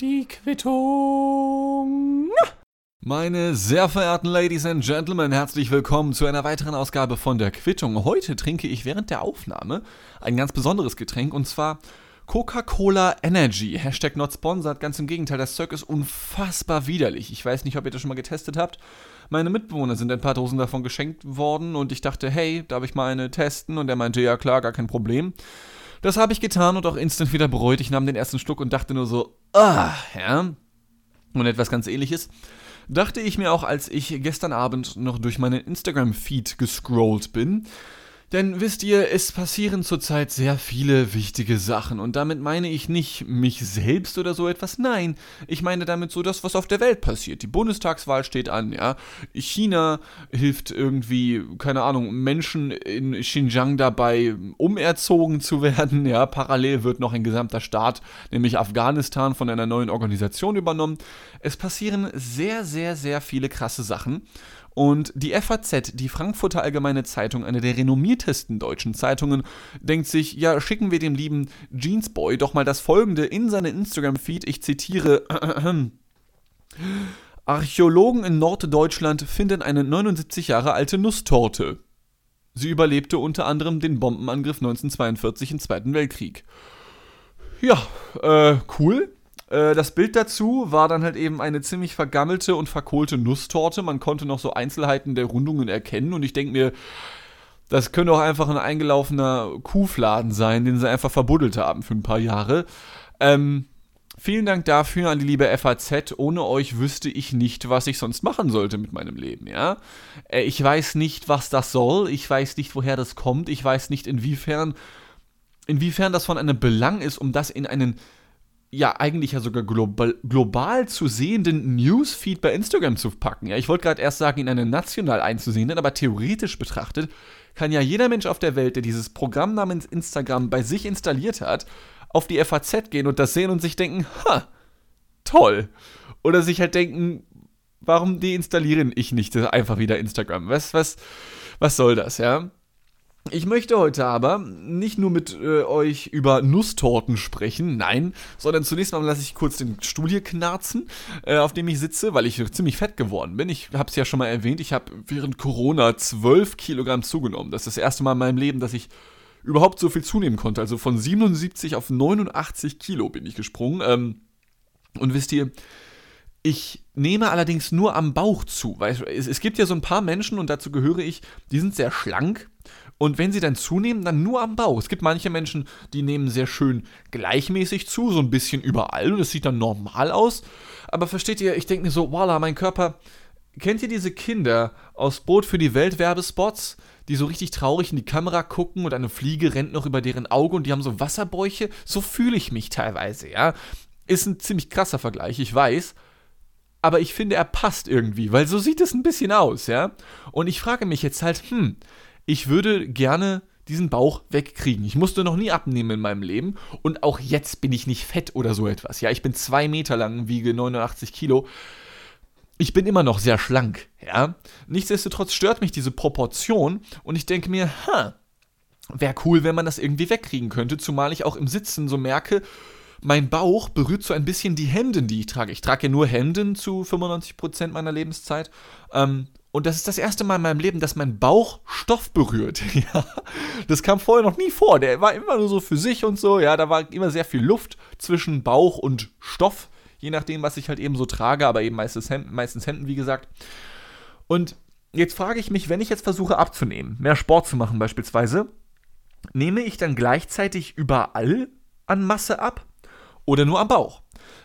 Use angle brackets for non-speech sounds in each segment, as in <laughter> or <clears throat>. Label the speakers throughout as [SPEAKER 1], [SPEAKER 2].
[SPEAKER 1] Die Quittung.
[SPEAKER 2] Meine sehr verehrten Ladies and Gentlemen, herzlich willkommen zu einer weiteren Ausgabe von der Quittung. Heute trinke ich während der Aufnahme ein ganz besonderes Getränk und zwar Coca-Cola Energy. Hashtag not sponsored. Ganz im Gegenteil, das Zeug ist unfassbar widerlich. Ich weiß nicht, ob ihr das schon mal getestet habt. Meine Mitbewohner sind ein paar Dosen davon geschenkt worden und ich dachte, hey, darf ich mal eine testen? Und er meinte, ja klar, gar kein Problem. Das habe ich getan und auch instant wieder bereut. Ich nahm den ersten Schluck und dachte nur so, ah, ja. Und etwas ganz ähnliches dachte ich mir auch, als ich gestern Abend noch durch meinen Instagram-Feed gescrollt bin. Denn wisst ihr, es passieren zurzeit sehr viele wichtige Sachen und damit meine ich nicht mich selbst oder so etwas, nein, ich meine damit so das, was auf der Welt passiert. Die Bundestagswahl steht an, ja. China hilft irgendwie, keine Ahnung, Menschen in Xinjiang dabei, umerzogen zu werden, ja. Parallel wird noch ein gesamter Staat, nämlich Afghanistan, von einer neuen Organisation übernommen. Es passieren sehr, sehr, sehr viele krasse Sachen und die FAZ, die Frankfurter Allgemeine Zeitung, eine der renommiertesten deutschen Zeitungen, denkt sich, ja, schicken wir dem lieben Jeansboy doch mal das folgende in seinen Instagram-Feed. Ich zitiere. <clears throat> Archäologen in Norddeutschland finden eine 79 Jahre alte Nusstorte. Sie überlebte unter anderem den Bombenangriff 1942 im Zweiten Weltkrieg. Ja, äh, cool. Äh, das Bild dazu war dann halt eben eine ziemlich vergammelte und verkohlte Nusstorte. Man konnte noch so Einzelheiten der Rundungen erkennen und ich denke mir, das könnte auch einfach ein eingelaufener Kuhfladen sein, den sie einfach verbuddelt haben für ein paar Jahre. Ähm, vielen Dank dafür an die liebe FAZ. Ohne euch wüsste ich nicht, was ich sonst machen sollte mit meinem Leben, ja. Äh, ich weiß nicht, was das soll. Ich weiß nicht, woher das kommt. Ich weiß nicht, inwiefern, inwiefern das von einem Belang ist, um das in einen ja eigentlich ja sogar global, global zu sehenden Newsfeed bei Instagram zu packen. Ja, ich wollte gerade erst sagen, in einen national einzusehenden, aber theoretisch betrachtet kann ja jeder Mensch auf der Welt, der dieses Programm namens Instagram bei sich installiert hat, auf die FAZ gehen und das sehen und sich denken, ha, toll. Oder sich halt denken, warum deinstalliere ich nicht einfach wieder Instagram? Was, was, was soll das, ja? Ich möchte heute aber nicht nur mit äh, euch über Nusstorten sprechen, nein, sondern zunächst mal lasse ich kurz den Stuhl hier knarzen, äh, auf dem ich sitze, weil ich ziemlich fett geworden bin. Ich habe es ja schon mal erwähnt, ich habe während Corona 12 Kilogramm zugenommen. Das ist das erste Mal in meinem Leben, dass ich überhaupt so viel zunehmen konnte. Also von 77 auf 89 Kilo bin ich gesprungen. Ähm, und wisst ihr, ich nehme allerdings nur am Bauch zu, weil es, es gibt ja so ein paar Menschen, und dazu gehöre ich, die sind sehr schlank und wenn sie dann zunehmen, dann nur am Bauch. Es gibt manche Menschen, die nehmen sehr schön gleichmäßig zu, so ein bisschen überall und es sieht dann normal aus. Aber versteht ihr, ich denke mir so, voila, mein Körper. Kennt ihr diese Kinder aus Boot für die Welt Werbespots, die so richtig traurig in die Kamera gucken und eine Fliege rennt noch über deren Auge und die haben so Wasserbäuche? So fühle ich mich teilweise, ja. Ist ein ziemlich krasser Vergleich, ich weiß aber ich finde, er passt irgendwie, weil so sieht es ein bisschen aus, ja. Und ich frage mich jetzt halt, hm, ich würde gerne diesen Bauch wegkriegen. Ich musste noch nie abnehmen in meinem Leben und auch jetzt bin ich nicht fett oder so etwas. Ja, ich bin zwei Meter lang, wiege 89 Kilo. Ich bin immer noch sehr schlank, ja. Nichtsdestotrotz stört mich diese Proportion und ich denke mir, ha, wäre cool, wenn man das irgendwie wegkriegen könnte, zumal ich auch im Sitzen so merke, mein Bauch berührt so ein bisschen die Hemden, die ich trage. Ich trage ja nur Hemden zu 95% meiner Lebenszeit. Ähm, und das ist das erste Mal in meinem Leben, dass mein Bauch Stoff berührt. <laughs> ja, das kam vorher noch nie vor. Der war immer nur so für sich und so. Ja, da war immer sehr viel Luft zwischen Bauch und Stoff, je nachdem, was ich halt eben so trage, aber eben meistens Hemden, meistens Hemden wie gesagt. Und jetzt frage ich mich, wenn ich jetzt versuche abzunehmen, mehr Sport zu machen beispielsweise, nehme ich dann gleichzeitig überall an Masse ab oder nur am Bauch?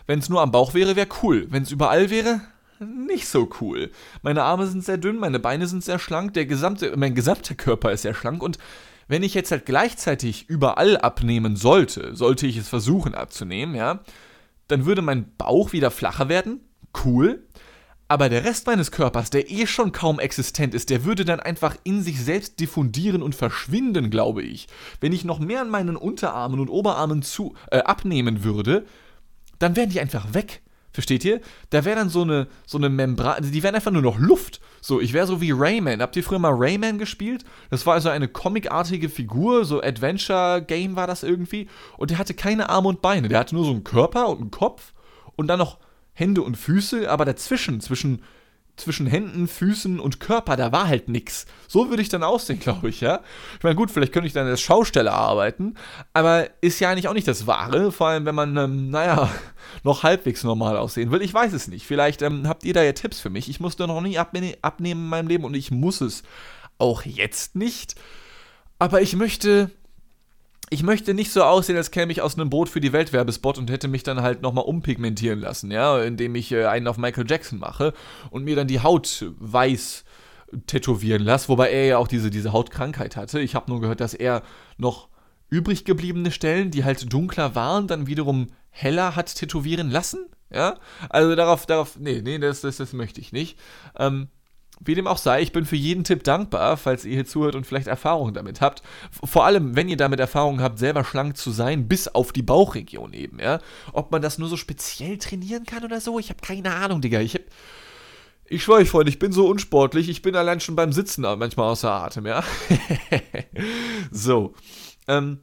[SPEAKER 2] Wenn es nur am Bauch wäre, wäre cool. Wenn es überall wäre, nicht so cool. Meine Arme sind sehr dünn, meine Beine sind sehr schlank, der gesamte, mein gesamter Körper ist sehr schlank und wenn ich jetzt halt gleichzeitig überall abnehmen sollte, sollte ich es versuchen abzunehmen, ja, dann würde mein Bauch wieder flacher werden. Cool. Aber der Rest meines Körpers, der eh schon kaum existent ist, der würde dann einfach in sich selbst diffundieren und verschwinden, glaube ich. Wenn ich noch mehr an meinen Unterarmen und Oberarmen zu, äh, abnehmen würde, dann wären die einfach weg. Versteht ihr? Da wäre dann so eine, so eine Membran, also die wären einfach nur noch Luft. So, ich wäre so wie Rayman. Habt ihr früher mal Rayman gespielt? Das war also eine comicartige Figur, so Adventure-Game war das irgendwie. Und der hatte keine Arme und Beine. Der hatte nur so einen Körper und einen Kopf und dann noch Hände und Füße, aber dazwischen, zwischen zwischen Händen, Füßen und Körper, da war halt nix. So würde ich dann aussehen, <laughs> glaube ich, ja. Ich meine, gut, vielleicht könnte ich dann als Schausteller arbeiten, aber ist ja eigentlich auch nicht das Wahre, vor allem wenn man, ähm, naja, <laughs> noch halbwegs normal aussehen will. Ich weiß es nicht. Vielleicht ähm, habt ihr da ja Tipps für mich. Ich musste noch nie abne abnehmen in meinem Leben und ich muss es auch jetzt nicht. Aber ich möchte ich möchte nicht so aussehen, als käme ich aus einem Boot für die Welt Werbespot und hätte mich dann halt nochmal umpigmentieren lassen, ja, indem ich äh, einen auf Michael Jackson mache und mir dann die Haut weiß tätowieren lasse, wobei er ja auch diese, diese Hautkrankheit hatte. Ich habe nur gehört, dass er noch übrig gebliebene Stellen, die halt dunkler waren, dann wiederum heller hat tätowieren lassen, ja. Also darauf, darauf, nee, nee, das, das, das möchte ich nicht. Ähm, wie dem auch sei, ich bin für jeden Tipp dankbar, falls ihr hier zuhört und vielleicht Erfahrungen damit habt. Vor allem, wenn ihr damit Erfahrungen habt, selber schlank zu sein, bis auf die Bauchregion eben, ja. Ob man das nur so speziell trainieren kann oder so, ich habe keine Ahnung, Digga. Ich hab. Ich schwöre euch, Freunde, ich bin so unsportlich, ich bin allein schon beim Sitzen manchmal außer Atem, ja. <laughs> so. Ähm,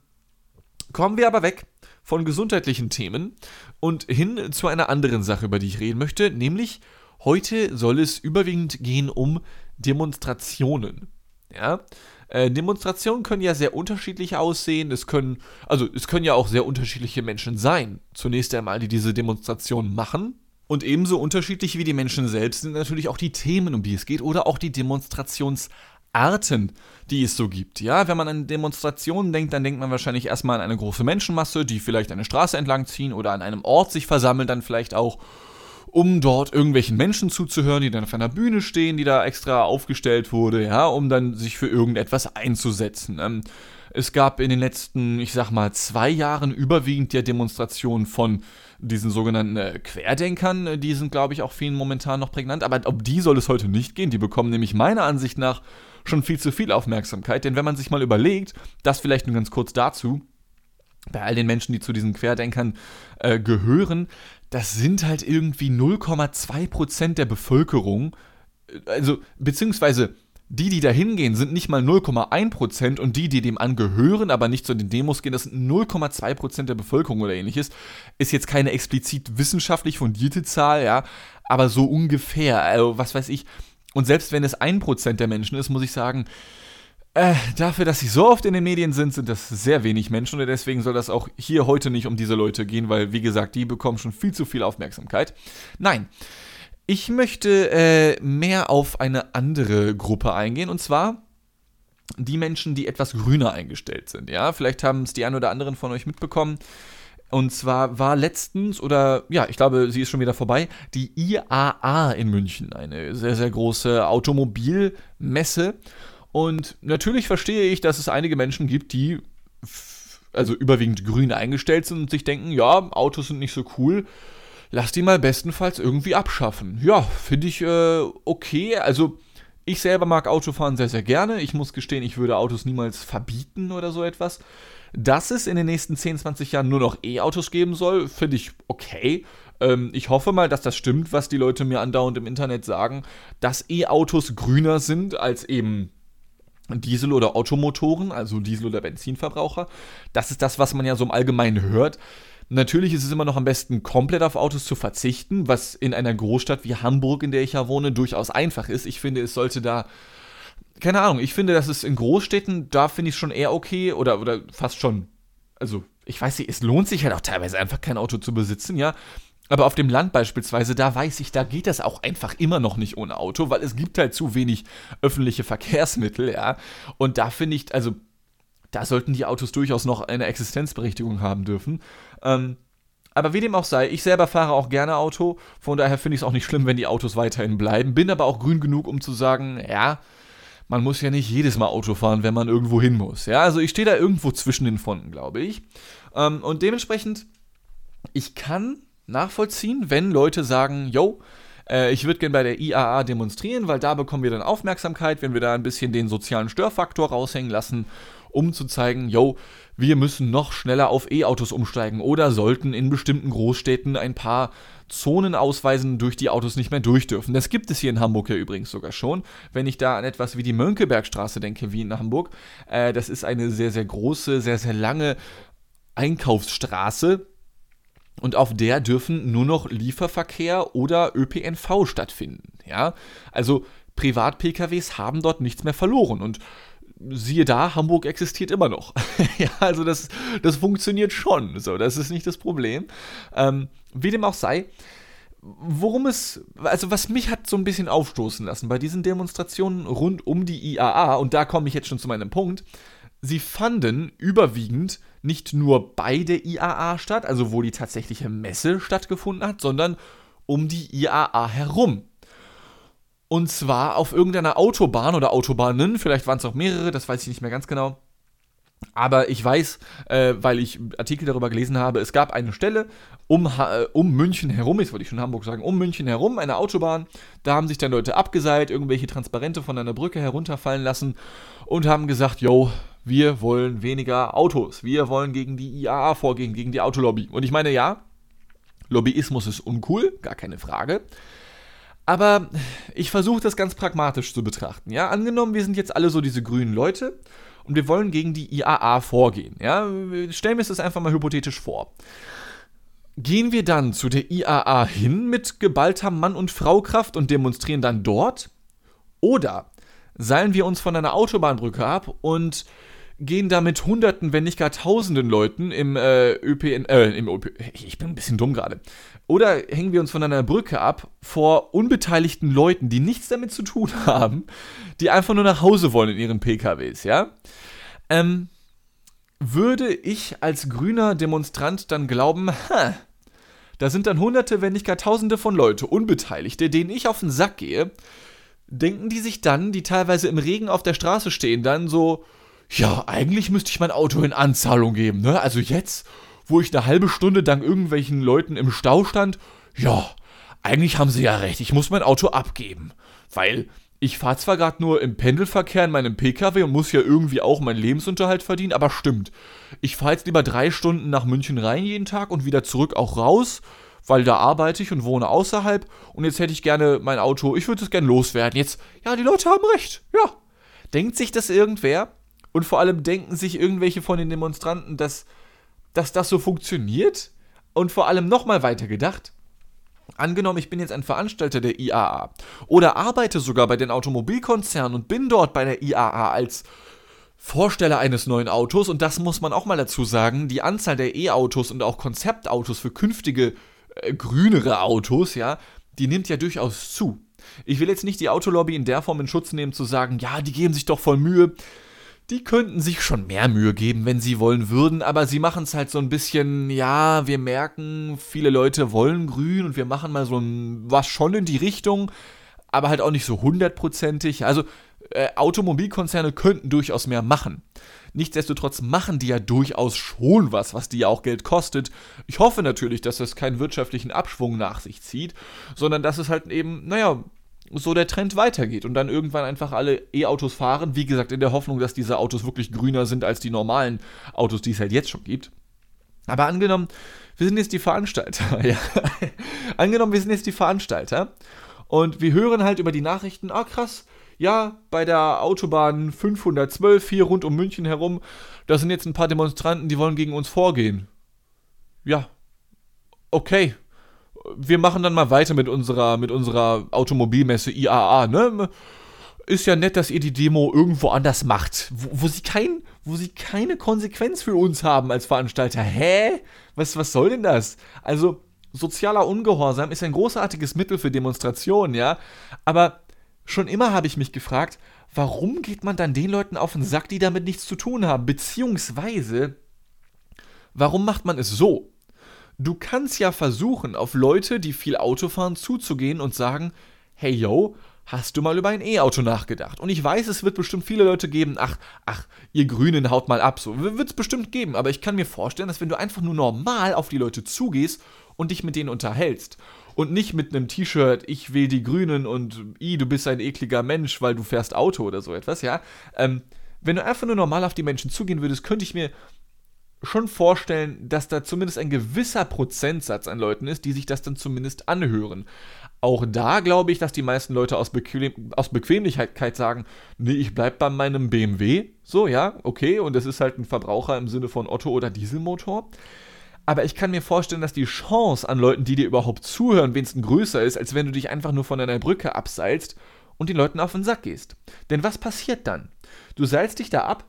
[SPEAKER 2] kommen wir aber weg von gesundheitlichen Themen und hin zu einer anderen Sache, über die ich reden möchte, nämlich Heute soll es überwiegend gehen um Demonstrationen. Ja, äh, Demonstrationen können ja sehr unterschiedlich aussehen. Es können, also es können ja auch sehr unterschiedliche Menschen sein. Zunächst einmal, die diese Demonstrationen machen. Und ebenso unterschiedlich wie die Menschen selbst sind natürlich auch die Themen, um die es geht, oder auch die Demonstrationsarten, die es so gibt. Ja, wenn man an Demonstrationen denkt, dann denkt man wahrscheinlich erstmal an eine große Menschenmasse, die vielleicht eine Straße entlang ziehen oder an einem Ort sich versammeln, dann vielleicht auch um dort irgendwelchen Menschen zuzuhören, die dann auf einer Bühne stehen, die da extra aufgestellt wurde, ja, um dann sich für irgendetwas einzusetzen. Ähm, es gab in den letzten, ich sag mal, zwei Jahren überwiegend ja Demonstrationen von diesen sogenannten äh, Querdenkern. Die sind, glaube ich, auch vielen momentan noch prägnant. Aber um die soll es heute nicht gehen. Die bekommen nämlich meiner Ansicht nach schon viel zu viel Aufmerksamkeit. Denn wenn man sich mal überlegt, das vielleicht nur ganz kurz dazu, bei all den Menschen, die zu diesen Querdenkern äh, gehören, das sind halt irgendwie 0,2% der Bevölkerung. Also, beziehungsweise die, die da hingehen, sind nicht mal 0,1% und die, die dem angehören, aber nicht zu den Demos gehen, das sind 0,2% der Bevölkerung oder ähnliches. Ist jetzt keine explizit wissenschaftlich fundierte Zahl, ja, aber so ungefähr. Also, was weiß ich. Und selbst wenn es 1% der Menschen ist, muss ich sagen, äh, dafür, dass sie so oft in den Medien sind, sind das sehr wenig Menschen und deswegen soll das auch hier heute nicht um diese Leute gehen, weil, wie gesagt, die bekommen schon viel zu viel Aufmerksamkeit. Nein. Ich möchte äh, mehr auf eine andere Gruppe eingehen und zwar die Menschen, die etwas grüner eingestellt sind. Ja, vielleicht haben es die ein oder anderen von euch mitbekommen. Und zwar war letztens, oder ja, ich glaube, sie ist schon wieder vorbei, die IAA in München, eine sehr, sehr große Automobilmesse. Und natürlich verstehe ich, dass es einige Menschen gibt, die also überwiegend grün eingestellt sind und sich denken, ja, Autos sind nicht so cool. Lass die mal bestenfalls irgendwie abschaffen. Ja, finde ich äh, okay. Also ich selber mag Autofahren sehr, sehr gerne. Ich muss gestehen, ich würde Autos niemals verbieten oder so etwas. Dass es in den nächsten 10, 20 Jahren nur noch E-Autos geben soll, finde ich okay. Ähm, ich hoffe mal, dass das stimmt, was die Leute mir andauernd im Internet sagen, dass E-Autos grüner sind als eben Diesel- oder Automotoren, also Diesel- oder Benzinverbraucher. Das ist das, was man ja so im Allgemeinen hört. Natürlich ist es immer noch am besten, komplett auf Autos zu verzichten, was in einer Großstadt wie Hamburg, in der ich ja wohne, durchaus einfach ist. Ich finde, es sollte da. Keine Ahnung, ich finde, dass es in Großstädten, da finde ich es schon eher okay oder, oder fast schon. Also, ich weiß nicht, es lohnt sich halt auch teilweise einfach kein Auto zu besitzen, ja. Aber auf dem Land beispielsweise, da weiß ich, da geht das auch einfach immer noch nicht ohne Auto, weil es gibt halt zu wenig öffentliche Verkehrsmittel, ja. Und da finde ich, also, da sollten die Autos durchaus noch eine Existenzberechtigung haben dürfen. Ähm, aber wie dem auch sei, ich selber fahre auch gerne Auto, von daher finde ich es auch nicht schlimm, wenn die Autos weiterhin bleiben. Bin aber auch grün genug, um zu sagen, ja, man muss ja nicht jedes Mal Auto fahren, wenn man irgendwo hin muss. Ja, also ich stehe da irgendwo zwischen den Fronten, glaube ich. Ähm, und dementsprechend, ich kann nachvollziehen, wenn Leute sagen, yo, äh, ich würde gerne bei der IAA demonstrieren, weil da bekommen wir dann Aufmerksamkeit, wenn wir da ein bisschen den sozialen Störfaktor raushängen lassen, um zu zeigen, yo, wir müssen noch schneller auf E-Autos umsteigen oder sollten in bestimmten Großstädten ein paar Zonen ausweisen, durch die Autos nicht mehr durch dürfen. Das gibt es hier in Hamburg ja übrigens sogar schon. Wenn ich da an etwas wie die Mönckebergstraße denke, wie in Hamburg, äh, das ist eine sehr, sehr große, sehr, sehr lange Einkaufsstraße, und auf der dürfen nur noch Lieferverkehr oder ÖPNV stattfinden. Ja, also Privat-PKWs haben dort nichts mehr verloren und siehe da, Hamburg existiert immer noch. <laughs> ja, also das, das funktioniert schon. So, das ist nicht das Problem. Ähm, wie dem auch sei, worum es, also was mich hat so ein bisschen aufstoßen lassen bei diesen Demonstrationen rund um die IAA, und da komme ich jetzt schon zu meinem Punkt, sie fanden überwiegend nicht nur bei der IAA statt, also wo die tatsächliche Messe stattgefunden hat, sondern um die IAA herum. Und zwar auf irgendeiner Autobahn oder Autobahnen, vielleicht waren es auch mehrere, das weiß ich nicht mehr ganz genau. Aber ich weiß, äh, weil ich Artikel darüber gelesen habe, es gab eine Stelle um, äh, um München herum, jetzt wollte ich schon Hamburg sagen, um München herum, eine Autobahn. Da haben sich dann Leute abgeseilt, irgendwelche Transparente von einer Brücke herunterfallen lassen und haben gesagt, yo, wir wollen weniger Autos. Wir wollen gegen die IAA vorgehen, gegen die Autolobby. Und ich meine, ja, Lobbyismus ist uncool, gar keine Frage. Aber ich versuche das ganz pragmatisch zu betrachten. Ja, angenommen, wir sind jetzt alle so diese grünen Leute und wir wollen gegen die IAA vorgehen. Ja, stellen wir uns das einfach mal hypothetisch vor. Gehen wir dann zu der IAA hin mit geballter Mann- und Fraukraft und demonstrieren dann dort? Oder seilen wir uns von einer Autobahnbrücke ab und gehen da mit Hunderten, wenn nicht gar Tausenden Leuten im äh, ÖPN, äh, im ÖP, ich bin ein bisschen dumm gerade. Oder hängen wir uns von einer Brücke ab vor unbeteiligten Leuten, die nichts damit zu tun <laughs> haben, die einfach nur nach Hause wollen in ihren PKWs, ja? Ähm, würde ich als grüner Demonstrant dann glauben, ha, da sind dann Hunderte, wenn nicht gar Tausende von Leute, Unbeteiligte, denen ich auf den Sack gehe, denken die sich dann, die teilweise im Regen auf der Straße stehen, dann so, ja, eigentlich müsste ich mein Auto in Anzahlung geben, ne? Also jetzt, wo ich eine halbe Stunde dank irgendwelchen Leuten im Stau stand, ja, eigentlich haben sie ja recht, ich muss mein Auto abgeben. Weil ich fahre zwar gerade nur im Pendelverkehr in meinem Pkw und muss ja irgendwie auch meinen Lebensunterhalt verdienen, aber stimmt. Ich fahre jetzt lieber drei Stunden nach München rein jeden Tag und wieder zurück auch raus, weil da arbeite ich und wohne außerhalb und jetzt hätte ich gerne mein Auto, ich würde es gerne loswerden. Jetzt, ja, die Leute haben recht, ja. Denkt sich das irgendwer? Und vor allem denken sich irgendwelche von den Demonstranten, dass, dass das so funktioniert? Und vor allem nochmal weiter gedacht. Angenommen, ich bin jetzt ein Veranstalter der IAA oder arbeite sogar bei den Automobilkonzernen und bin dort bei der IAA als Vorsteller eines neuen Autos und das muss man auch mal dazu sagen, die Anzahl der E-Autos und auch Konzeptautos für künftige äh, grünere Autos, ja, die nimmt ja durchaus zu. Ich will jetzt nicht die Autolobby in der Form in Schutz nehmen zu sagen, ja, die geben sich doch voll Mühe die könnten sich schon mehr Mühe geben, wenn sie wollen würden, aber sie machen es halt so ein bisschen, ja, wir merken, viele Leute wollen grün und wir machen mal so ein, was schon in die Richtung, aber halt auch nicht so hundertprozentig. Also äh, Automobilkonzerne könnten durchaus mehr machen. Nichtsdestotrotz machen die ja durchaus schon was, was die ja auch Geld kostet. Ich hoffe natürlich, dass das keinen wirtschaftlichen Abschwung nach sich zieht, sondern dass es halt eben, naja, so der Trend weitergeht und dann irgendwann einfach alle E-Autos fahren. Wie gesagt, in der Hoffnung, dass diese Autos wirklich grüner sind als die normalen Autos, die es halt jetzt schon gibt. Aber angenommen, wir sind jetzt die Veranstalter. <laughs> ja. angenommen, wir sind jetzt die Veranstalter und wir hören halt über die Nachrichten, ah krass, ja, bei der Autobahn 512 hier rund um München herum, da sind jetzt ein paar Demonstranten, die wollen gegen uns vorgehen. Ja, okay, wir machen dann mal weiter mit unserer, mit unserer Automobilmesse IAA, ne? Ist ja nett, dass ihr die Demo irgendwo anders macht, wo, wo, sie kein, wo sie keine Konsequenz für uns haben als Veranstalter. Hä? Was, was soll denn das? Also, sozialer Ungehorsam ist ein großartiges Mittel für Demonstrationen, ja? Aber schon immer habe ich mich gefragt, warum geht man dann den Leuten auf den Sack, die damit nichts zu tun haben? Beziehungsweise, warum macht man es so? Du kannst ja versuchen, auf Leute, die viel Auto fahren, zuzugehen und sagen, hey yo, hast du mal über ein E-Auto nachgedacht? Und ich weiß, es wird bestimmt viele Leute geben, ach, ach, ihr Grünen haut mal ab, so wird es bestimmt geben, aber ich kann mir vorstellen, dass wenn du einfach nur normal auf die Leute zugehst und dich mit denen unterhältst und nicht mit einem T-Shirt, ich will die Grünen und i, du bist ein ekliger Mensch, weil du fährst Auto oder so etwas, ja, ähm, wenn du einfach nur normal auf die Menschen zugehen würdest, könnte ich mir schon vorstellen, dass da zumindest ein gewisser Prozentsatz an Leuten ist, die sich das dann zumindest anhören. Auch da glaube ich, dass die meisten Leute aus, Bequem aus Bequemlichkeit sagen, nee, ich bleib bei meinem BMW. So, ja, okay, und das ist halt ein Verbraucher im Sinne von Otto oder Dieselmotor. Aber ich kann mir vorstellen, dass die Chance an Leuten, die dir überhaupt zuhören, wenigstens größer ist, als wenn du dich einfach nur von einer Brücke abseilst und den Leuten auf den Sack gehst. Denn was passiert dann? Du seilst dich da ab,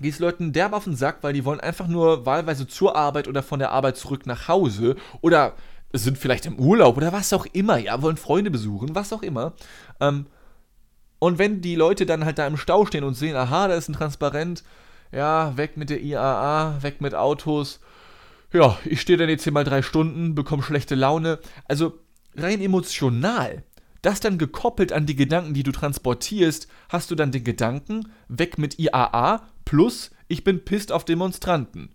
[SPEAKER 2] gehst Leuten derb auf den Sack, weil die wollen einfach nur wahlweise zur Arbeit oder von der Arbeit zurück nach Hause oder sind vielleicht im Urlaub oder was auch immer, ja, wollen Freunde besuchen, was auch immer. Ähm, und wenn die Leute dann halt da im Stau stehen und sehen, aha, da ist ein Transparent, ja, weg mit der IAA, weg mit Autos, ja, ich stehe dann jetzt hier mal drei Stunden, bekomme schlechte Laune. Also rein emotional, das dann gekoppelt an die Gedanken, die du transportierst, hast du dann den Gedanken, weg mit IAA, plus ich bin pisst auf Demonstranten.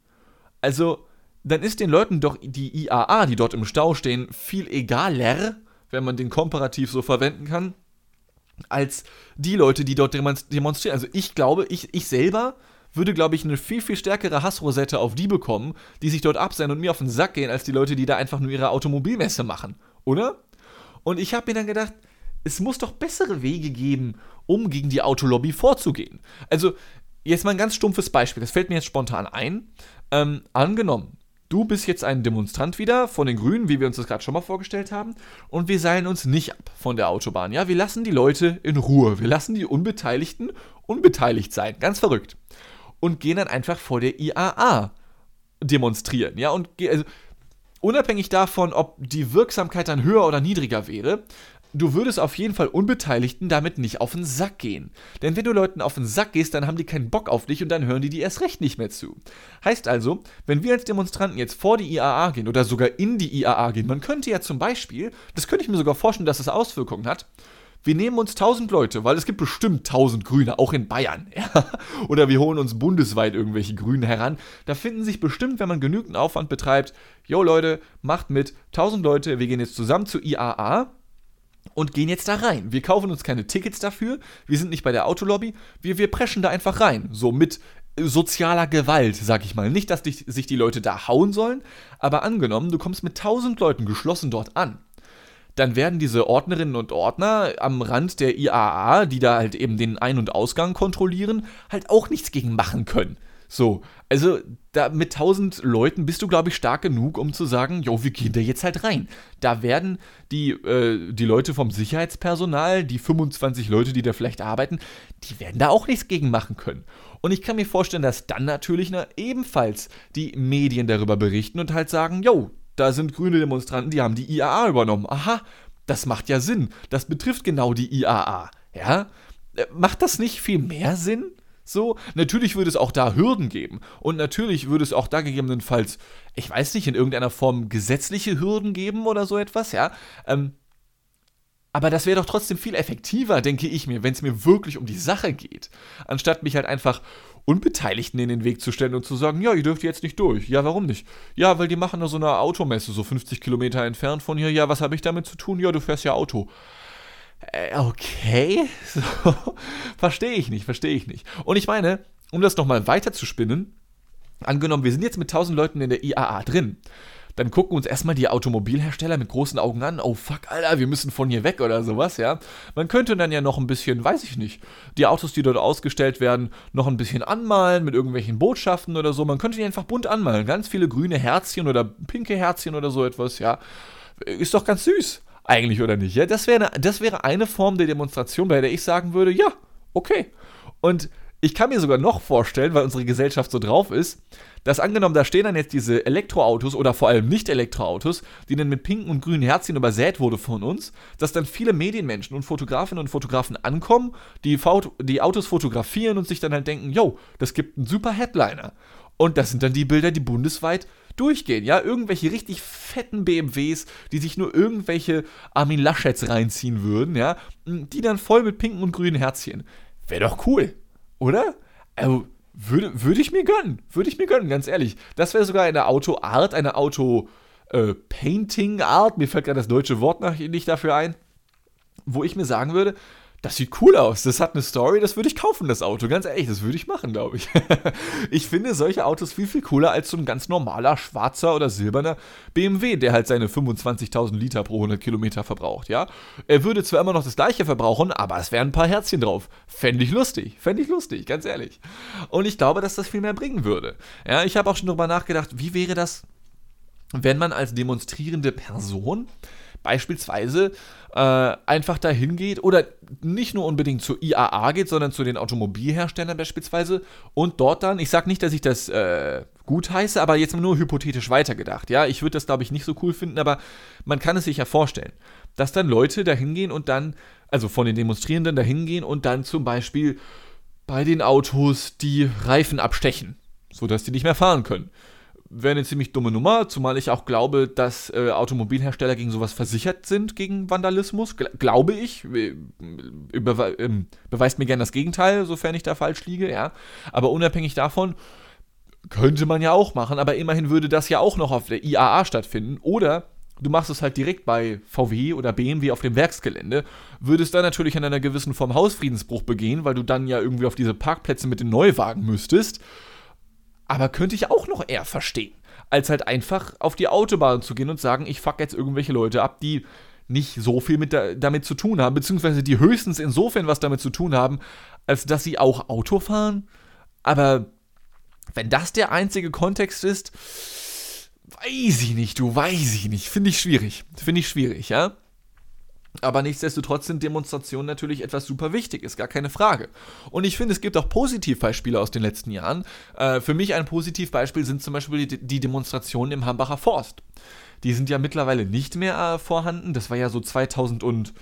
[SPEAKER 2] Also dann ist den Leuten doch die IAA, die dort im Stau stehen, viel egaler, wenn man den komparativ so verwenden kann, als die Leute, die dort demonstrieren. Also ich glaube, ich, ich selber würde, glaube ich, eine viel, viel stärkere Hassrosette auf die bekommen, die sich dort abseilen und mir auf den Sack gehen, als die Leute, die da einfach nur ihre Automobilmesse machen. Oder? Und ich habe mir dann gedacht, es muss doch bessere Wege geben, um gegen die Autolobby vorzugehen. Also, jetzt mal ein ganz stumpfes Beispiel, das fällt mir jetzt spontan ein. Ähm, angenommen, Du bist jetzt ein Demonstrant wieder von den Grünen, wie wir uns das gerade schon mal vorgestellt haben. Und wir seilen uns nicht ab von der Autobahn. Ja, wir lassen die Leute in Ruhe. Wir lassen die Unbeteiligten unbeteiligt sein. Ganz verrückt. Und gehen dann einfach vor der IAA demonstrieren. Ja, und also, unabhängig davon, ob die Wirksamkeit dann höher oder niedriger wäre, du würdest auf jeden Fall Unbeteiligten damit nicht auf den Sack gehen. Denn wenn du Leuten auf den Sack gehst, dann haben die keinen Bock auf dich und dann hören die dir erst recht nicht mehr zu. Heißt also, wenn wir als Demonstranten jetzt vor die IAA gehen oder sogar in die IAA gehen, man könnte ja zum Beispiel, das könnte ich mir sogar vorstellen, dass das Auswirkungen hat, wir nehmen uns 1000 Leute, weil es gibt bestimmt 1000 Grüne, auch in Bayern. <laughs> Ja? Oder wir holen uns bundesweit irgendwelche Grüne heran. Da finden sich bestimmt, wenn man genügend Aufwand betreibt, yo Leute, macht mit, 1000 Leute, wir gehen jetzt zusammen zur IAA und gehen jetzt da rein. Wir kaufen uns keine Tickets dafür, wir sind nicht bei der Autolobby, wir, wir preschen da einfach rein. So mit sozialer Gewalt, sag ich mal. Nicht, dass dich, sich die Leute da hauen sollen, aber angenommen, du kommst mit tausend Leuten geschlossen dort an. Dann werden diese Ordnerinnen und Ordner am Rand der IAA, die da halt eben den Ein- und Ausgang kontrollieren, halt auch nichts gegen machen können. So, also da mit 1000 Leuten bist du, glaube ich, stark genug, um zu sagen, jo, wir gehen da jetzt halt rein. Da werden die, äh, die Leute vom Sicherheitspersonal, die 25 Leute, die da vielleicht arbeiten, die werden da auch nichts gegen machen können. Und ich kann mir vorstellen, dass dann natürlich na, ebenfalls die Medien darüber berichten und halt sagen, jo, da sind grüne Demonstranten, die haben die IAA übernommen. Aha, das macht ja Sinn. Das betrifft genau die IAA. Ja? Äh, macht das nicht viel mehr Sinn? So, natürlich würde es auch da Hürden geben. Und natürlich würde es auch da gegebenenfalls, ich weiß nicht, in irgendeiner Form gesetzliche Hürden geben oder so etwas, ja. Ähm, aber das wäre doch trotzdem viel effektiver, denke ich mir, wenn es mir wirklich um die Sache geht. Anstatt mich halt einfach Unbeteiligten in den Weg zu stellen und zu sagen, ja, ihr dürft jetzt nicht durch. Ja, warum nicht? Ja, weil die machen da so eine Automesse, so 50 Kilometer entfernt von hier. Ja, was habe ich damit zu tun? Ja, du fährst ja Auto. Äh, okay, <laughs> so, verstehe ich nicht, verstehe ich nicht. Und ich meine, um das nochmal weiter zu spinnen, angenommen, wir sind jetzt mit 1000 Leuten in der IAA drin, dann gucken uns erstmal die Automobilhersteller mit großen Augen an. Oh fuck, Alter, wir müssen von hier weg oder sowas, ja. Man könnte dann ja noch ein bisschen, weiß ich nicht, die Autos, die dort ausgestellt werden, noch ein bisschen anmalen mit irgendwelchen Botschaften oder so. Man könnte die einfach bunt anmalen. Ganz viele grüne Herzchen oder pinke Herzchen oder so etwas, ja. Ist doch ganz süß eigentlich oder nicht. Ja, das wäre das wäre eine Form der Demonstration, bei der ich sagen würde, ja, okay. Und ich kann mir sogar noch vorstellen, weil unsere Gesellschaft so drauf ist, dass angenommen, da stehen dann jetzt diese Elektroautos oder vor allem Nicht-Elektroautos, die dann mit pinken und grünen Herzchen übersät wurde von uns, dass dann viele Medienmenschen und Fotografinnen und Fotografen ankommen, die, die Autos fotografieren und sich dann halt denken, yo, das gibt einen super Headliner. Und das sind dann die Bilder, die bundesweit durchgehen, ja, irgendwelche richtig fetten BMWs, die sich nur irgendwelche Armin Laschets reinziehen würden, ja, die dann voll mit pinken und grünen Herzchen. Wäre doch cool, oder? Also, würde, würde ich mir gönnen, würde ich mir gönnen, ganz ehrlich. Das wäre sogar eine Autoart, eine Auto-Painting-Art, mir fällt gerade das deutsche Wort nach, nicht dafür ein, wo ich mir sagen würde, das sieht cool aus, das hat eine Story, das würde ich kaufen, das Auto. Ganz ehrlich, das würde ich machen, glaube ich. <laughs> ich finde solche Autos viel, viel cooler als so ein ganz normaler schwarzer oder silberner BMW, der halt seine 25.000 Liter pro 100 Kilometer verbraucht, ja. Er würde zwar immer noch das gleiche verbrauchen, aber es wären ein paar Herzchen drauf. Fände ich lustig, fände ich lustig, ganz ehrlich. Und ich glaube, dass das viel mehr bringen würde. Ja, ich habe auch schon darüber nachgedacht, wie wäre das, wenn man als demonstrierende Person beispielsweise äh, einfach dahin geht oder nicht nur unbedingt zur IAA geht, sondern zu den Automobilherstellern beispielsweise und dort dann, ich sage nicht, dass ich das äh, gut heiße, aber jetzt nur hypothetisch weitergedacht, ja, ich würde das glaube ich nicht so cool finden, aber man kann es sich ja vorstellen, dass dann Leute dahin gehen und dann, also von den Demonstrierenden dahin gehen und dann zum Beispiel bei den Autos die Reifen abstechen, sodass die nicht mehr fahren können wäre eine ziemlich dumme Nummer, zumal ich auch glaube, dass äh, Automobilhersteller gegen sowas versichert sind, gegen Vandalismus. Gl glaube ich. Über, ähm, beweist mir gerne das Gegenteil, sofern ich da falsch liege, ja. Aber unabhängig davon könnte man ja auch machen, aber immerhin würde das ja auch noch auf der IAA stattfinden. Oder du machst es halt direkt bei VW oder BMW auf dem Werksgelände, würdest dann natürlich an einer gewissen Form Hausfriedensbruch begehen, weil du dann ja irgendwie auf diese Parkplätze mit den Neuwagen müsstest aber könnte ich auch noch eher verstehen, als halt einfach auf die Autobahn zu gehen und sagen, ich fuck jetzt irgendwelche Leute ab, die nicht so viel mit da, damit zu tun haben, beziehungsweise die höchstens insofern was damit zu tun haben, als dass sie auch Auto fahren. Aber wenn das der einzige Kontext ist, weiß ich nicht, du weiß ich nicht. Finde ich schwierig. Finde ich schwierig, ja. Aber nichtsdestotrotz sind Demonstrationen natürlich etwas super wichtig, ist gar keine Frage. Und ich finde, es gibt auch Positivbeispiele aus den letzten Jahren. Äh, für mich ein Positivbeispiel sind zum Beispiel die, die, Demonstrationen im Hambacher Forst. Die sind ja mittlerweile nicht mehr äh, vorhanden. Das war ja so 2000 und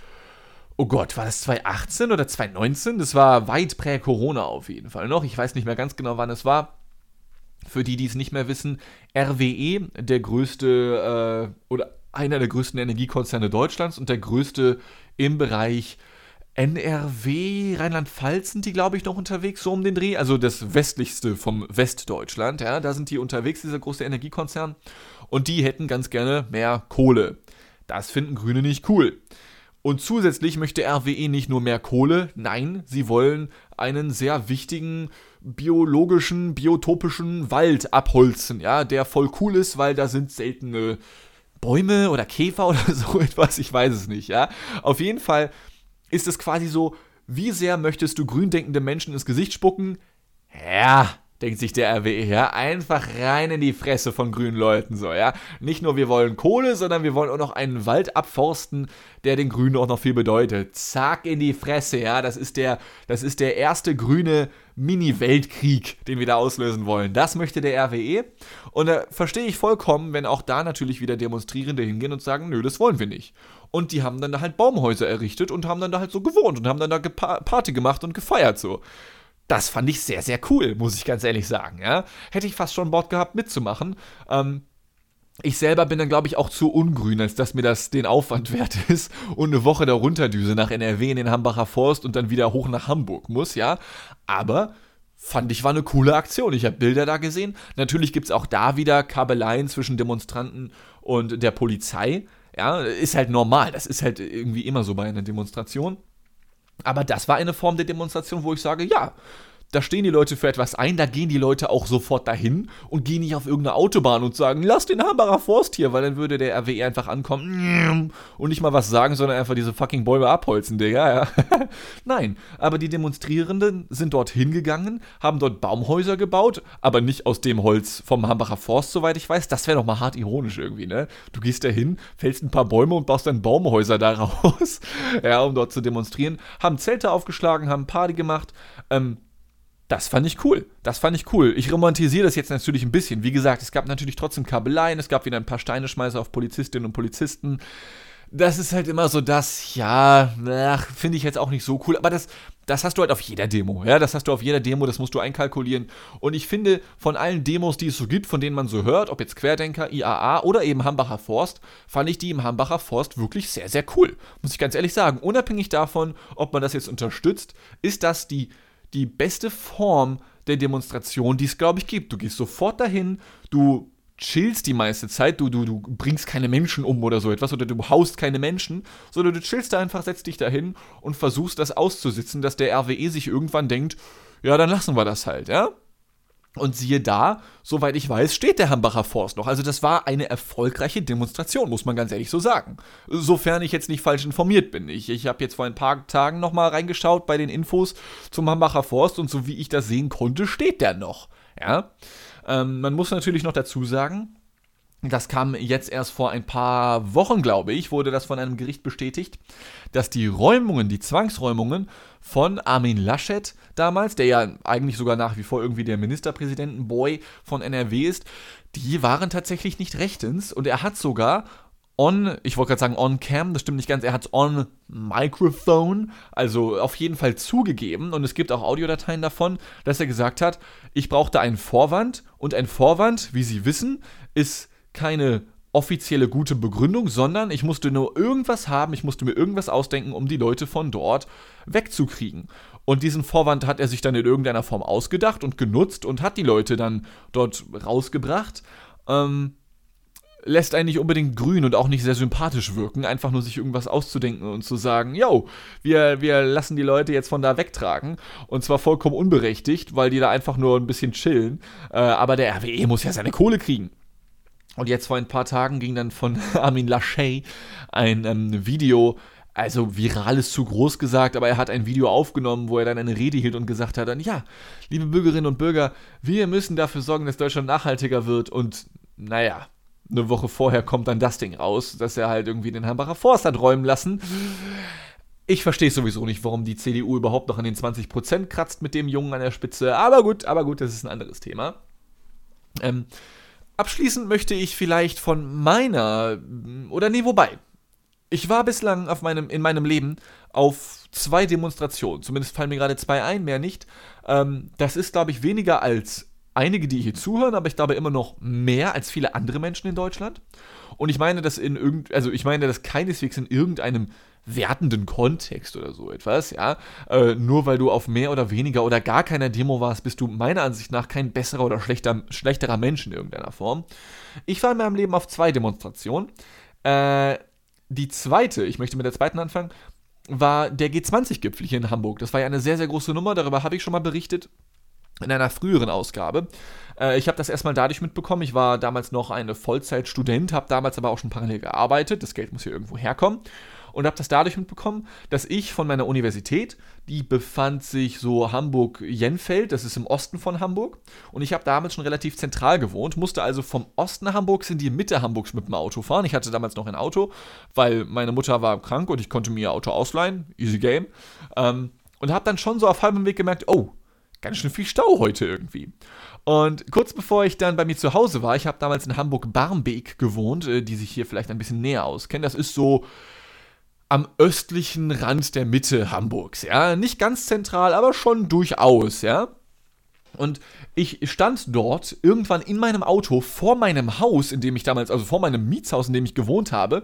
[SPEAKER 2] Oh Gott, war das 2018 oder 2019? Das war weit prä-Corona auf jeden Fall noch. Ich weiß nicht mehr ganz genau, wann es war. Für die, die es nicht mehr wissen, RWE, der größte äh, oder einer der größten Energiekonzerne Deutschlands und der größte im Bereich NRW, Rheinland-Pfalz sind die, glaube ich, noch unterwegs, so um den Dreh. Also das westlichste vom Westdeutschland, ja. Da sind die unterwegs, dieser große Energiekonzern. Und die hätten ganz gerne mehr Kohle. Das finden Grüne nicht cool. Und zusätzlich möchte RWE nicht nur mehr Kohle, nein, sie wollen einen sehr wichtigen biologischen, biotopischen Wald abholzen, ja, der voll cool ist, weil da sind seltene Bäume oder Käfer <laughs> oder so etwas, ich weiß es nicht, ja. Auf jeden Fall ist es quasi so, wie sehr möchtest du gründenkende Menschen ins Gesicht spucken? Ja, denkt sich der RWE, ja, einfach rein in die Fresse von grünen Leuten, so, ja. Nicht nur wir wollen Kohle, sondern wir wollen auch noch einen Wald abforsten, der den Grünen auch noch viel bedeutet. Zack in die Fresse, ja, das ist der, das ist der erste grüne Mini-Weltkrieg, den wir da auslösen wollen. Das möchte der RWE. Und da verstehe ich vollkommen, wenn auch da natürlich wieder Demonstrierende hingehen und sagen, nö, das wollen wir nicht. Und die haben dann da halt Baumhäuser errichtet und haben dann da halt so gewohnt und haben dann da Party gemacht und gefeiert so. Das fand ich sehr, sehr cool, muss ich ganz ehrlich sagen. Ja? Hätte ich fast schon Bock gehabt mitzumachen. Ähm, ich selber bin dann, glaube ich, auch zu ungrün, als dass mir das den Aufwand wert <laughs> ist und eine Woche da runterdüse nach NRW in den Hambacher Forst und dann wieder hoch nach Hamburg muss, ja. Aber fand ich war eine coole Aktion. Ich habe Bilder da gesehen. Natürlich gibt es auch da wieder Kabeleien zwischen Demonstranten und der Polizei. Ja, ist halt normal. Das ist halt irgendwie immer so bei einer Demonstration. Aber das war eine Form der Demonstration, wo ich sage, ja, da stehen die Leute für etwas ein, da gehen die Leute auch sofort dahin und gehen nicht auf irgendeine Autobahn und sagen, lass den Hambacher Forst hier, weil dann würde der RWE einfach ankommen und nicht mal was sagen, sondern einfach diese fucking Bäume abholzen, Digga, ja. <laughs> Nein, aber die Demonstrierenden sind dort hingegangen, haben dort Baumhäuser gebaut, aber nicht aus dem Holz vom Hambacher Forst, soweit ich weiß. Das wäre doch mal hart ironisch irgendwie, ne? Du gehst da hin, fällst ein paar Bäume und baust dann Baumhäuser daraus, <laughs> ja, um dort zu demonstrieren. Haben Zelte aufgeschlagen, haben Party gemacht, ähm, das fand ich cool. Das fand ich cool. Ich romantisiere das jetzt natürlich ein bisschen. Wie gesagt, es gab natürlich trotzdem Kabeleien, es gab wieder ein paar Steineschmeißer auf Polizistinnen und Polizisten. Das ist halt immer so das, ja, finde ich jetzt auch nicht so cool. Aber das, das hast du halt auf jeder Demo. Ja, das hast du auf jeder Demo, das musst du einkalkulieren. Und ich finde, von allen Demos, die es so gibt, von denen man so hört, ob jetzt Querdenker, IAA oder eben Hambacher Forst, fand ich die im Hambacher Forst wirklich sehr, sehr cool. Muss ich ganz ehrlich sagen. Unabhängig davon, ob man das jetzt unterstützt, ist das die die beste Form der Demonstration, die es, glaube ich, gibt. Du gehst sofort dahin, du chillst die meiste Zeit, du, du, du bringst keine Menschen um oder so etwas oder du haust keine Menschen, sondern du chillst da einfach, setzt dich dahin und versuchst das auszusitzen, dass der RWE sich irgendwann denkt, ja, dann lassen wir das halt, ja? Und siehe da, soweit ich weiß, steht der Hambacher Forst noch. Also das war eine erfolgreiche Demonstration, muss man ganz ehrlich so sagen. Sofern ich jetzt nicht falsch informiert bin. Ich, ich habe jetzt vor ein paar Tagen nochmal reingeschaut bei den Infos zum Hambacher Forst und so wie ich das sehen konnte, steht der noch. Ja. Ähm, man muss natürlich noch dazu sagen, das kam jetzt erst vor ein paar Wochen, glaube ich, wurde das von einem Gericht bestätigt, dass die Räumungen, die Zwangsräumungen von Armin Laschet damals, der ja eigentlich sogar nach wie vor irgendwie der Ministerpräsidentenboy von NRW ist, die waren tatsächlich nicht rechtens. Und er hat sogar on, ich wollte gerade sagen on cam, das stimmt nicht ganz, er hat es on microphone, also auf jeden Fall zugegeben. Und es gibt auch Audiodateien davon, dass er gesagt hat, ich brauchte einen Vorwand. Und ein Vorwand, wie Sie wissen, ist keine offizielle gute Begründung, sondern ich musste nur irgendwas haben, ich musste mir irgendwas ausdenken, um die Leute von dort wegzukriegen. Und diesen Vorwand hat er sich dann in irgendeiner Form ausgedacht und genutzt und hat die Leute dann dort rausgebracht. Ähm, lässt einen nicht unbedingt grün und auch nicht sehr sympathisch wirken, einfach nur sich irgendwas auszudenken und zu sagen, yo, wir, wir lassen die Leute jetzt von da wegtragen und zwar vollkommen unberechtigt, weil die da einfach nur ein bisschen chillen, äh, aber der RWE muss ja seine Kohle kriegen. Und jetzt vor ein paar Tagen ging dann von <laughs> Armin Laschet ein ähm, Video also viral ist zu groß gesagt, aber er hat ein Video aufgenommen, wo er dann eine Rede hielt und gesagt hat dann, ja, liebe Bürgerinnen und Bürger, wir müssen dafür sorgen, dass Deutschland nachhaltiger wird und naja, eine Woche vorher kommt dann das Ding raus, dass er halt irgendwie den Hambacher Forst hat räumen lassen. Ich verstehe sowieso nicht, warum die CDU überhaupt noch an den 20% kratzt mit dem Jungen an der Spitze. Aber gut, aber gut, das ist ein anderes Thema. Ähm, abschließend möchte ich vielleicht von meiner, oder nee, wobei. Ich war bislang auf meinem, in meinem Leben auf zwei Demonstrationen. Zumindest fallen mir gerade zwei ein, mehr nicht. Ähm, das ist, glaube ich, weniger als einige, die hier zuhören, aber ich glaube immer noch mehr als viele andere Menschen in Deutschland. Und ich meine das in irgend, also ich meine das keineswegs in irgendeinem wertenden Kontext oder so etwas, ja. Äh, nur weil du auf mehr oder weniger oder gar keiner Demo warst, bist du meiner Ansicht nach kein besserer oder schlechter, schlechterer Mensch in irgendeiner Form. Ich war in meinem Leben auf zwei Demonstrationen. Äh, die zweite, ich möchte mit der zweiten anfangen, war der G20-Gipfel hier in Hamburg. Das war ja eine sehr, sehr große Nummer, darüber habe ich schon mal berichtet in einer früheren Ausgabe. Äh, ich habe das erstmal dadurch mitbekommen, ich war damals noch eine Vollzeitstudent, habe damals aber auch schon parallel gearbeitet, das Geld muss hier irgendwo herkommen und habe das dadurch mitbekommen, dass ich von meiner Universität, die befand sich so Hamburg-Jenfeld, das ist im Osten von Hamburg, und ich habe damals schon relativ zentral gewohnt, musste also vom Osten Hamburgs in die Mitte Hamburgs mit dem Auto fahren. Ich hatte damals noch ein Auto, weil meine Mutter war krank und ich konnte mir ihr Auto ausleihen, easy game, ähm, und habe dann schon so auf halbem Weg gemerkt, oh, ganz schön viel Stau heute irgendwie. Und kurz bevor ich dann bei mir zu Hause war, ich habe damals in Hamburg-Barmbek gewohnt, äh, die sich hier vielleicht ein bisschen näher auskennen. Das ist so am östlichen Rand der Mitte Hamburgs, ja. Nicht ganz zentral, aber schon durchaus, ja. Und ich stand dort irgendwann in meinem Auto vor meinem Haus, in dem ich damals, also vor meinem Mietshaus, in dem ich gewohnt habe,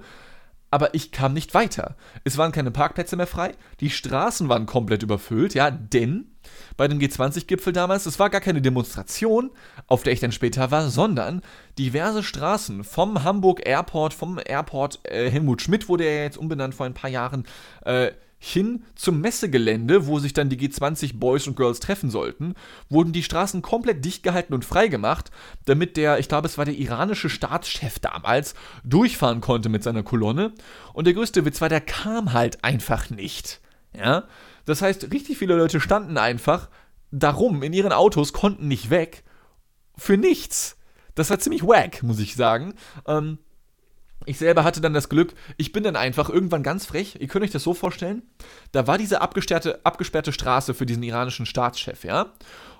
[SPEAKER 2] aber ich kam nicht weiter. Es waren keine Parkplätze mehr frei, die Straßen waren komplett überfüllt, ja, denn bei dem G20-Gipfel damals, es war gar keine Demonstration, auf der ich dann später war, sondern diverse Straßen vom Hamburg Airport, vom Airport äh, Helmut Schmidt wurde er ja jetzt umbenannt vor ein paar Jahren, äh, hin zum Messegelände, wo sich dann die G20 Boys und Girls treffen sollten, wurden die Straßen komplett dicht gehalten und freigemacht, damit der, ich glaube, es war der iranische Staatschef damals, durchfahren konnte mit seiner Kolonne. Und der größte Witz war, der kam halt einfach nicht. Ja? Das heißt, richtig viele Leute standen einfach darum in ihren Autos, konnten nicht weg. Für nichts. Das war ziemlich wack, muss ich sagen. Ähm, ich selber hatte dann das Glück, ich bin dann einfach irgendwann ganz frech, ihr könnt euch das so vorstellen, da war diese abgesperrte, abgesperrte Straße für diesen iranischen Staatschef, ja?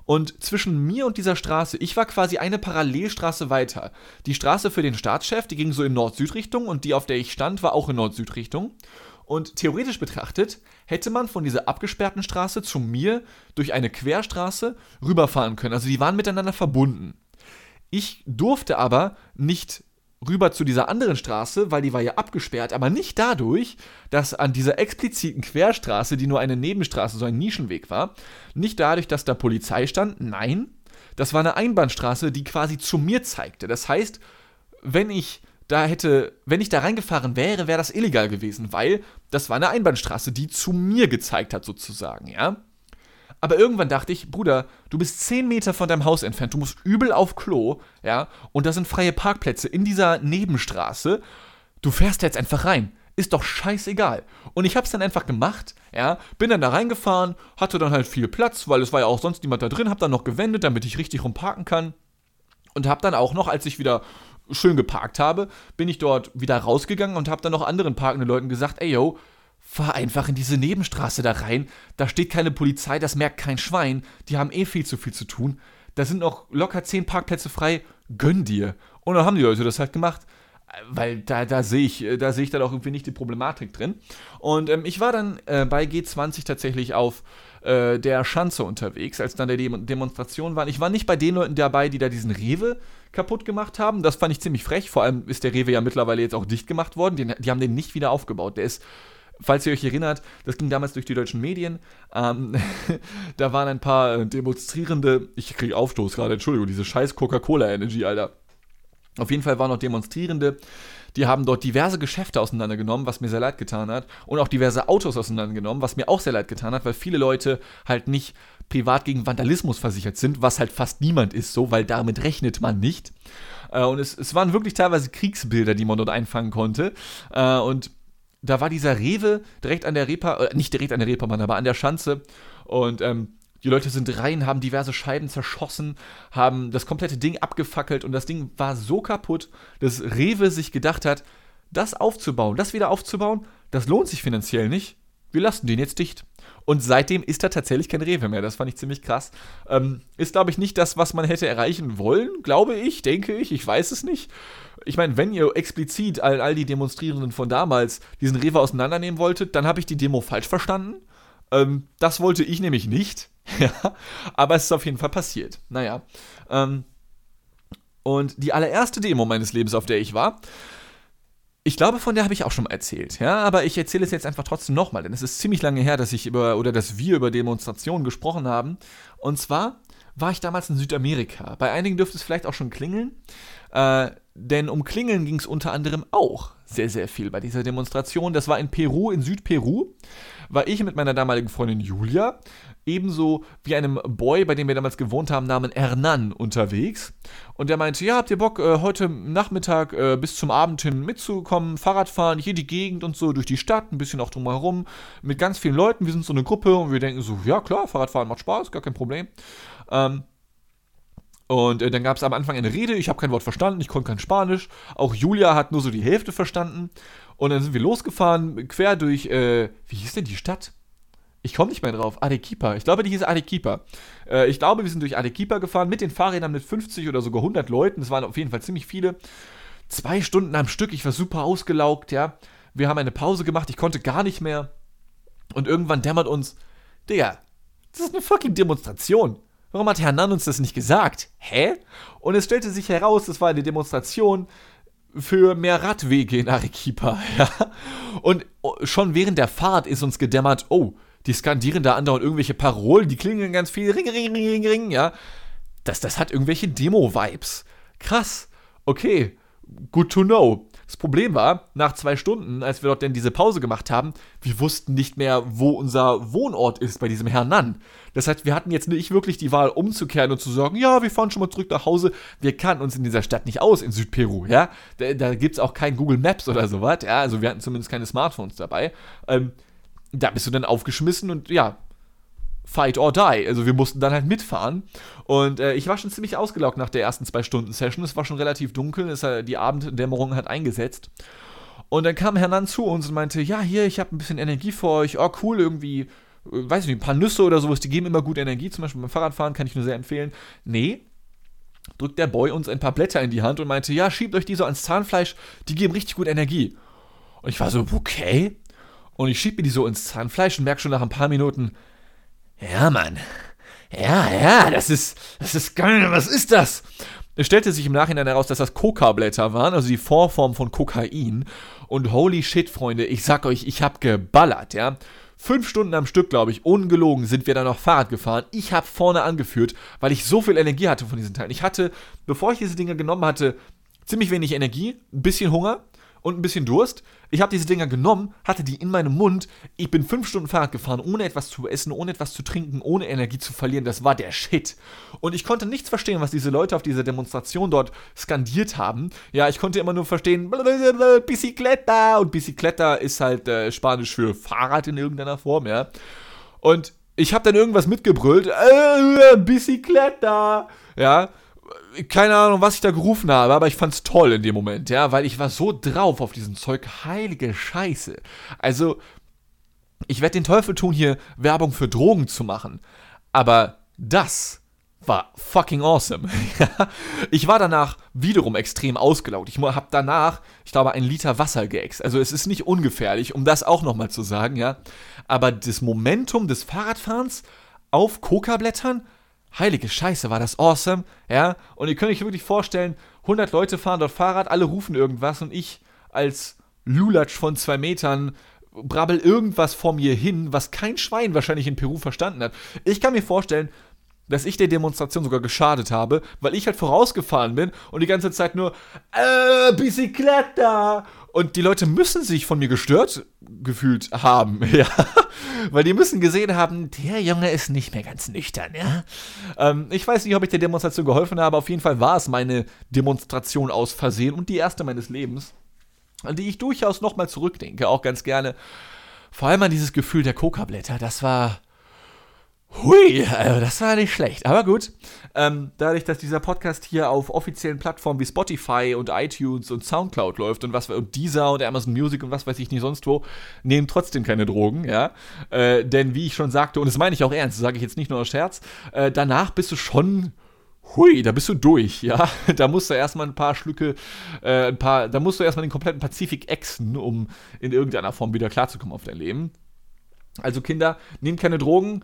[SPEAKER 2] Und zwischen mir und dieser Straße, ich war quasi eine Parallelstraße weiter. Die Straße für den Staatschef, die ging so in Nord-Süd-Richtung und die, auf der ich stand, war auch in Nord-Süd-Richtung. Und theoretisch betrachtet hätte man von dieser abgesperrten Straße zu mir durch eine Querstraße rüberfahren können. Also die waren miteinander verbunden. Ich durfte aber nicht rüber zu dieser anderen Straße, weil die war ja abgesperrt, aber nicht dadurch, dass an dieser expliziten Querstraße, die nur eine Nebenstraße, so ein Nischenweg war, nicht dadurch, dass da Polizei stand, nein, das war eine Einbahnstraße, die quasi zu mir zeigte. Das heißt, wenn ich da hätte, wenn ich da reingefahren wäre, wäre das illegal gewesen, weil das war eine Einbahnstraße, die zu mir gezeigt hat, sozusagen, ja. Aber irgendwann dachte ich, Bruder, du bist 10 Meter von deinem Haus entfernt, du musst übel auf Klo, ja, und da sind freie Parkplätze in dieser Nebenstraße. Du fährst jetzt einfach rein. Ist doch scheißegal. Und ich hab's dann einfach gemacht, ja, bin dann da reingefahren, hatte dann halt viel Platz, weil es war ja auch sonst niemand da drin, hab dann noch gewendet, damit ich richtig rumparken kann. Und hab dann auch noch, als ich wieder schön geparkt habe, bin ich dort wieder rausgegangen und hab dann noch anderen parkenden Leuten gesagt, ey yo, fahr einfach in diese Nebenstraße da rein. Da steht keine Polizei, das merkt kein Schwein. Die haben eh viel zu viel zu tun. Da sind noch locker zehn Parkplätze frei. Gönn dir. Und dann haben die Leute das halt gemacht. Weil da, da sehe ich, da sehe ich dann auch irgendwie nicht die Problematik drin. Und ähm, ich war dann äh, bei G20 tatsächlich auf äh, der Schanze unterwegs, als dann der Dem Demonstration war. Ich war nicht bei den Leuten dabei, die da diesen Rewe kaputt gemacht haben. Das fand ich ziemlich frech. Vor allem ist der Rewe ja mittlerweile jetzt auch dicht gemacht worden. Die, die haben den nicht wieder aufgebaut. Der ist falls ihr euch erinnert, das ging damals durch die deutschen Medien. Ähm, <laughs> da waren ein paar äh, Demonstrierende. Ich kriege Aufstoß gerade, Entschuldigung, diese scheiß Coca-Cola Energy, Alter. Auf jeden Fall waren noch Demonstrierende, die haben dort diverse Geschäfte auseinandergenommen, was mir sehr leid getan hat. Und auch diverse Autos auseinandergenommen, was mir auch sehr leid getan hat, weil viele Leute halt nicht privat gegen Vandalismus versichert sind, was halt fast niemand ist so, weil damit rechnet man nicht. Äh, und es, es waren wirklich teilweise Kriegsbilder, die man dort einfangen konnte. Äh, und da war dieser Rewe direkt an der Reeper, äh, nicht direkt an der Reeperbahn, aber an der Schanze. Und ähm, die Leute sind rein, haben diverse Scheiben zerschossen, haben das komplette Ding abgefackelt und das Ding war so kaputt, dass Rewe sich gedacht hat, das aufzubauen, das wieder aufzubauen, das lohnt sich finanziell nicht. Wir lassen den jetzt dicht. Und seitdem ist da tatsächlich kein Rewe mehr. Das fand ich ziemlich krass. Ähm, ist, glaube ich, nicht das, was man hätte erreichen wollen, glaube ich, denke ich. Ich weiß es nicht ich meine, wenn ihr explizit all, all die Demonstrierenden von damals diesen Rewe auseinandernehmen wolltet, dann habe ich die Demo falsch verstanden. Ähm, das wollte ich nämlich nicht. <laughs> aber es ist auf jeden Fall passiert. Naja. Ähm, und die allererste Demo meines Lebens, auf der ich war, ich glaube, von der habe ich auch schon mal erzählt, ja, aber ich erzähle es jetzt einfach trotzdem nochmal, denn es ist ziemlich lange her, dass ich über oder dass wir über Demonstrationen gesprochen haben. Und zwar war ich damals in Südamerika. Bei einigen dürfte es vielleicht auch schon klingeln. Äh, denn um Klingeln ging es unter anderem auch sehr, sehr viel bei dieser Demonstration. Das war in Peru, in Südperu, war ich mit meiner damaligen Freundin Julia, ebenso wie einem Boy, bei dem wir damals gewohnt haben, namens Hernan unterwegs. Und der meinte, ja, habt ihr Bock, äh, heute Nachmittag äh, bis zum Abend hin mitzukommen, Fahrradfahren, hier die Gegend und so, durch die Stadt, ein bisschen auch drumherum, mit ganz vielen Leuten. Wir sind so eine Gruppe und wir denken so, ja klar, Fahrradfahren macht Spaß, gar kein Problem. Ähm, und äh, dann gab es am Anfang eine Rede, ich habe kein Wort verstanden, ich konnte kein Spanisch. Auch Julia hat nur so die Hälfte verstanden. Und dann sind wir losgefahren, quer durch, äh, wie hieß denn die Stadt? Ich komme nicht mehr drauf. Arequipa. Ich glaube, die hieß Arequipa. Äh, ich glaube, wir sind durch Arequipa gefahren mit den Fahrrädern mit 50 oder sogar 100 Leuten. Es waren auf jeden Fall ziemlich viele. Zwei Stunden am Stück. Ich war super ausgelaugt, ja. Wir haben eine Pause gemacht. Ich konnte gar nicht mehr. Und irgendwann dämmert uns, Digga, das ist eine fucking Demonstration. Warum hat Hernan uns das nicht gesagt? Hä? Und es stellte sich heraus, es war eine Demonstration für mehr Radwege in Arequipa. <laughs> Ja? Und schon während der Fahrt ist uns gedämmert, oh, die skandieren da andauernd irgendwelche Parolen, die klingen ganz viel, ring, ring, ring, ring, ja. Das, das hat irgendwelche Demo-Vibes. Krass. Okay, good to know. Das Problem war, nach zwei Stunden, als wir dort denn diese Pause gemacht haben, wir wussten nicht mehr, wo unser Wohnort ist bei diesem Herrn Nann. Das heißt, wir hatten jetzt nicht wirklich die Wahl, umzukehren und zu sagen, ja, wir fahren schon mal zurück nach Hause. Wir kannten uns in dieser Stadt nicht aus, in Südperu, ja. Da, da gibt es auch kein Google Maps oder sowas, ja. Also wir hatten zumindest keine Smartphones dabei. Ähm, da bist du dann aufgeschmissen und ja, fight or die. Also wir mussten dann halt mitfahren. Und äh, ich war schon ziemlich ausgelaugt nach der ersten zwei Stunden Session. Es war schon relativ dunkel, es, äh, die Abenddämmerung hat eingesetzt. Und dann kam Hernan zu uns und meinte, ja, hier, ich habe ein bisschen Energie für euch. Oh, cool, irgendwie, äh, weiß nicht, ein paar Nüsse oder sowas, die geben immer gut Energie. Zum Beispiel beim Fahrradfahren kann ich nur sehr empfehlen. Nee, drückt der Boy uns ein paar Blätter in die Hand und meinte, ja, schiebt euch die so ans Zahnfleisch, die geben richtig gut Energie. Und ich war so, okay. Und ich schieb mir die so ins Zahnfleisch und merke schon nach ein paar Minuten, ja, Mann. Ja, ja, das ist, das ist geil. Was ist das? Es stellte sich im Nachhinein heraus, dass das Coca-Blätter waren, also die Vorform von Kokain. Und holy shit, Freunde, ich sag euch, ich hab geballert, ja. Fünf Stunden am Stück, glaube ich, ungelogen, sind wir dann noch Fahrrad gefahren. Ich habe vorne angeführt, weil ich so viel Energie hatte von diesen Teilen. Ich hatte, bevor ich diese Dinge genommen hatte, ziemlich wenig Energie, ein bisschen Hunger und ein bisschen Durst. Ich habe diese Dinger genommen, hatte die in meinem Mund. Ich bin fünf Stunden Fahrrad gefahren, ohne etwas zu essen, ohne etwas zu trinken, ohne Energie zu verlieren. Das war der Shit. Und ich konnte nichts verstehen, was diese Leute auf dieser Demonstration dort skandiert haben. Ja, ich konnte immer nur verstehen, Bicicleta. Und Bicicleta ist halt äh, Spanisch für Fahrrad in irgendeiner Form, ja. Und ich habe dann irgendwas mitgebrüllt. Äh, Bicicleta. Ja, keine Ahnung, was ich da gerufen habe, aber ich fand's toll in dem Moment, ja, weil ich war so drauf auf diesen Zeug, heilige Scheiße. Also, ich werde den Teufel tun, hier Werbung für Drogen zu machen, aber das war fucking awesome. <laughs> ich war danach wiederum extrem ausgelaugt. Ich habe danach, ich glaube, ein Liter Wasser geäxt. Also es ist nicht ungefährlich, um das auch nochmal zu sagen, ja. Aber das Momentum des Fahrradfahrens auf Coca-Blättern heilige Scheiße, war das awesome, ja. Und ihr könnt euch wirklich vorstellen, 100 Leute fahren dort Fahrrad, alle rufen irgendwas und ich als Lulatsch von zwei Metern brabbel irgendwas vor mir hin, was kein Schwein wahrscheinlich in Peru verstanden hat. Ich kann mir vorstellen, dass ich der Demonstration sogar geschadet habe, weil ich halt vorausgefahren bin und die ganze Zeit nur äh, Bicicleta und die Leute müssen sich von mir gestört gefühlt haben, <laughs> ja. Weil die müssen gesehen haben, der Junge ist nicht mehr ganz nüchtern, ja. Ähm, ich weiß nicht, ob ich der Demonstration geholfen habe, auf jeden Fall war es meine Demonstration aus Versehen und die erste meines Lebens, an die ich durchaus nochmal zurückdenke, auch ganz gerne. Vor allem an dieses Gefühl der Coca-Blätter, das war Hui, also das war nicht schlecht. Aber gut, ähm, dadurch, dass dieser Podcast hier auf offiziellen Plattformen wie Spotify und iTunes und Soundcloud läuft und was und Deezer und Amazon Music und was weiß ich nicht sonst wo, nehmen trotzdem keine Drogen, ja. Äh, denn wie ich schon sagte, und das meine ich auch ernst, sage ich jetzt nicht nur aus Scherz, äh, danach bist du schon Hui, da bist du durch, ja. <laughs> Da musst du erstmal ein paar Schlücke, äh, ein paar, da musst du erstmal den kompletten Pazifik exen, um in irgendeiner Form wieder klarzukommen auf dein Leben. Also Kinder, nehmt keine Drogen,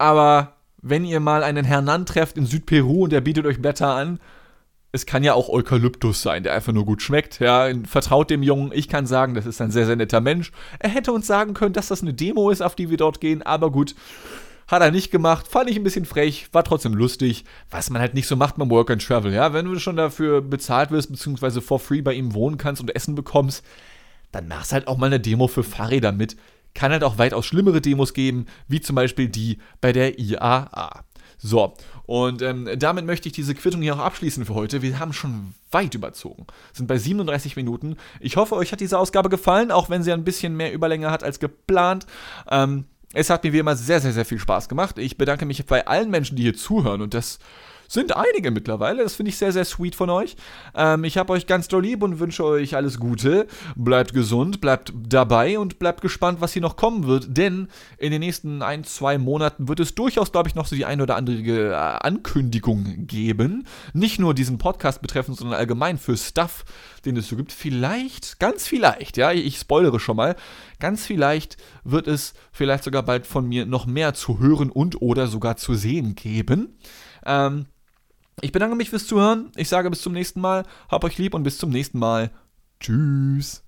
[SPEAKER 2] aber wenn ihr mal einen Hernan trefft in Südperu und der bietet euch Blätter an, es kann ja auch Eukalyptus sein, der einfach nur gut schmeckt. Ja, vertraut dem Jungen. Ich kann sagen, das ist ein sehr, sehr netter Mensch. Er hätte uns sagen können, dass das eine Demo ist, auf die wir dort gehen, aber gut. Hat er nicht gemacht, fand ich ein bisschen frech, war trotzdem lustig, was man halt nicht so macht beim Work and Travel, ja. Wenn du schon dafür bezahlt wirst, beziehungsweise for free bei ihm wohnen kannst und Essen bekommst, dann machst halt auch mal eine Demo für Fahrräder mit kann halt auch weitaus schlimmere Demos geben, wie zum Beispiel die bei der IAA. So, und ähm, damit möchte ich diese Quittung hier auch abschließen für heute. Wir haben schon weit überzogen, sind bei 37 Minuten. Ich hoffe, euch hat diese Ausgabe gefallen, auch wenn sie ein bisschen mehr Überlänge hat als geplant. Ähm, es hat mir wie immer sehr, sehr, sehr viel Spaß gemacht. Ich bedanke mich bei allen Menschen, die hier zuhören und das sind einige mittlerweile. Das finde ich sehr, sehr sweet von euch. Ähm, ich habe euch ganz doll lieb und wünsche euch alles Gute. Bleibt gesund, bleibt dabei und bleibt gespannt, was hier noch kommen wird. Denn in den nächsten ein, zwei Monaten wird es durchaus, glaube ich, noch so die eine oder andere äh, Ankündigung geben. Nicht nur diesen Podcast betreffend, sondern allgemein für Stuff, den es so gibt. Vielleicht, ganz vielleicht, ja, ich spoilere schon mal, ganz vielleicht wird es vielleicht sogar bald von mir noch mehr zu hören und oder sogar zu sehen geben. Ähm, ich bedanke mich fürs Zuhören. Ich sage bis zum nächsten Mal. Hab euch lieb und bis zum nächsten Mal. Tschüss.